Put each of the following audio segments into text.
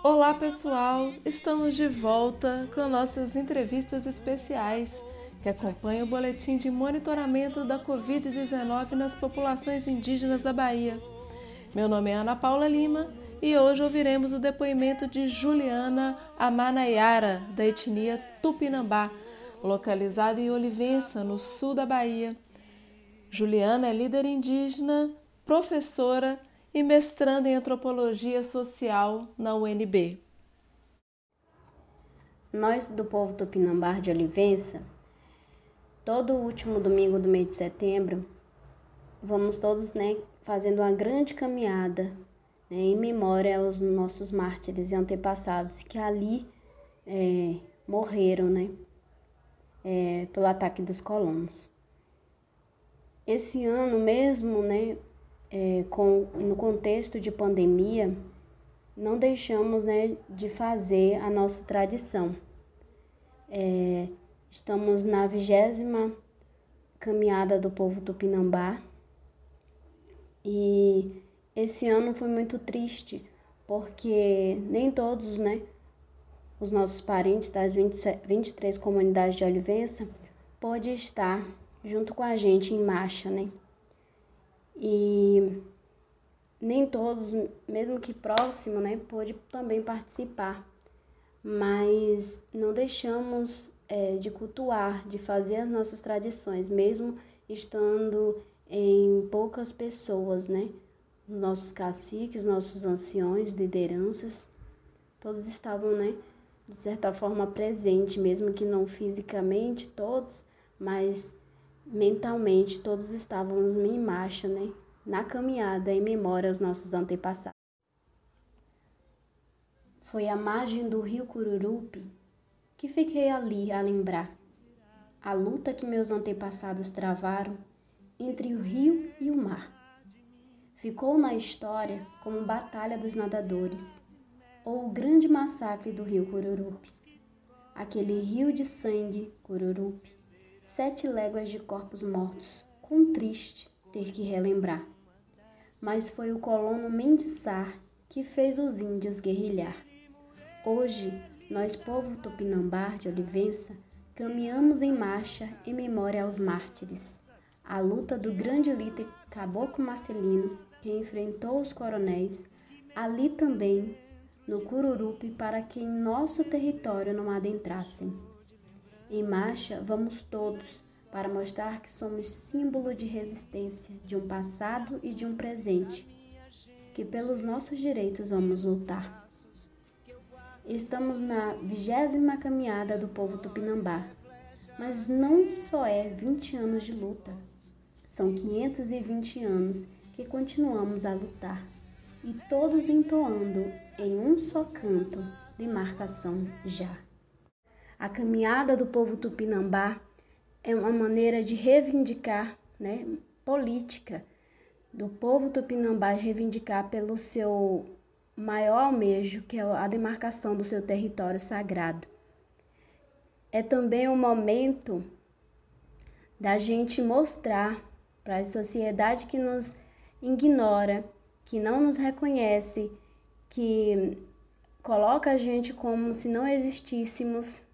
Olá pessoal, estamos de volta com nossas entrevistas especiais que acompanham o boletim de monitoramento da Covid-19 nas populações indígenas da Bahia. Meu nome é Ana Paula Lima e hoje ouviremos o depoimento de Juliana Amanayara, da etnia Tupinambá, localizada em Olivença, no sul da Bahia. Juliana é líder indígena, professora e mestranda em antropologia social na UNB. Nós do povo Tupinambá de Olivença, todo último domingo do mês de setembro, vamos todos né, fazendo uma grande caminhada né, em memória aos nossos mártires e antepassados que ali é, morreram né, é, pelo ataque dos colonos. Esse ano mesmo, né, é, com, no contexto de pandemia, não deixamos né, de fazer a nossa tradição. É, estamos na vigésima caminhada do povo tupinambá e esse ano foi muito triste porque nem todos né, os nossos parentes das 20, 23 comunidades de Olivença pode estar junto com a gente em marcha, né? E nem todos, mesmo que próximo, né, pôde também participar. Mas não deixamos é, de cultuar, de fazer as nossas tradições, mesmo estando em poucas pessoas, né? Nossos caciques, nossos anciões, lideranças, todos estavam, né, de certa forma presentes, mesmo que não fisicamente todos, mas mentalmente todos estávamos em marcha, né? Na caminhada em memória aos nossos antepassados. Foi à margem do rio Cururupi que fiquei ali a lembrar a luta que meus antepassados travaram entre o rio e o mar. Ficou na história como Batalha dos Nadadores ou o grande massacre do rio Cururupi. Aquele rio de sangue, Cururupi, sete léguas de corpos mortos, com triste ter que relembrar. Mas foi o colono Mendissar que fez os índios guerrilhar. Hoje, nós, povo tupinambá de Olivença, caminhamos em marcha em memória aos mártires. A luta do grande líder Caboclo Marcelino, que enfrentou os coronéis, ali também, no Cururupi, para que em nosso território não adentrassem. Em marcha, vamos todos para mostrar que somos símbolo de resistência de um passado e de um presente, que pelos nossos direitos vamos lutar. Estamos na vigésima caminhada do povo tupinambá, mas não só é 20 anos de luta, são 520 anos que continuamos a lutar e todos entoando em um só canto de marcação já. A caminhada do povo tupinambá é uma maneira de reivindicar, né, política do povo tupinambá reivindicar pelo seu maior almejo, que é a demarcação do seu território sagrado. É também um momento da gente mostrar para a sociedade que nos ignora, que não nos reconhece, que coloca a gente como se não existíssemos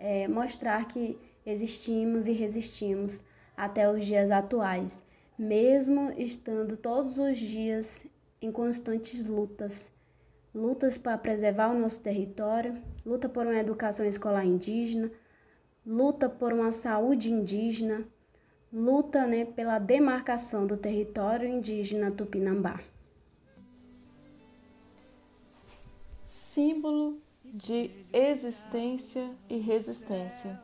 é, mostrar que existimos e resistimos até os dias atuais, mesmo estando todos os dias em constantes lutas. Lutas para preservar o nosso território, luta por uma educação escolar indígena, luta por uma saúde indígena, luta né, pela demarcação do território indígena Tupinambá. Símbolo de existência e resistência.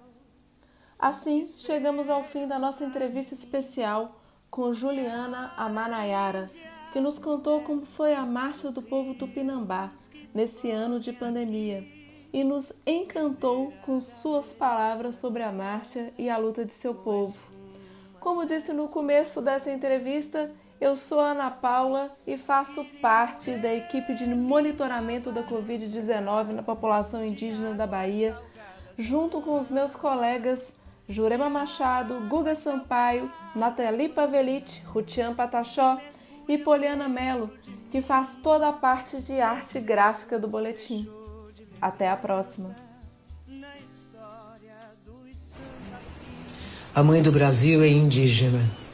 Assim, chegamos ao fim da nossa entrevista especial com Juliana Amanayara, que nos contou como foi a marcha do povo tupinambá nesse ano de pandemia e nos encantou com suas palavras sobre a marcha e a luta de seu povo. Como disse no começo dessa entrevista, eu sou Ana Paula e faço parte da equipe de monitoramento da Covid-19 na população indígena da Bahia, junto com os meus colegas Jurema Machado, Guga Sampaio, Nathalie Pavelite, Rutian Patachó e Poliana Melo, que faz toda a parte de arte gráfica do boletim. Até a próxima! A mãe do Brasil é indígena.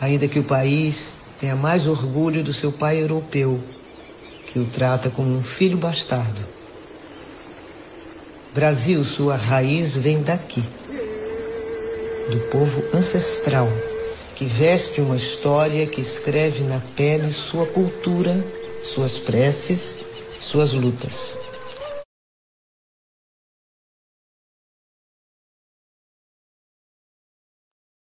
Ainda que o país tenha mais orgulho do seu pai europeu, que o trata como um filho bastardo. Brasil, sua raiz vem daqui, do povo ancestral, que veste uma história que escreve na pele sua cultura, suas preces, suas lutas.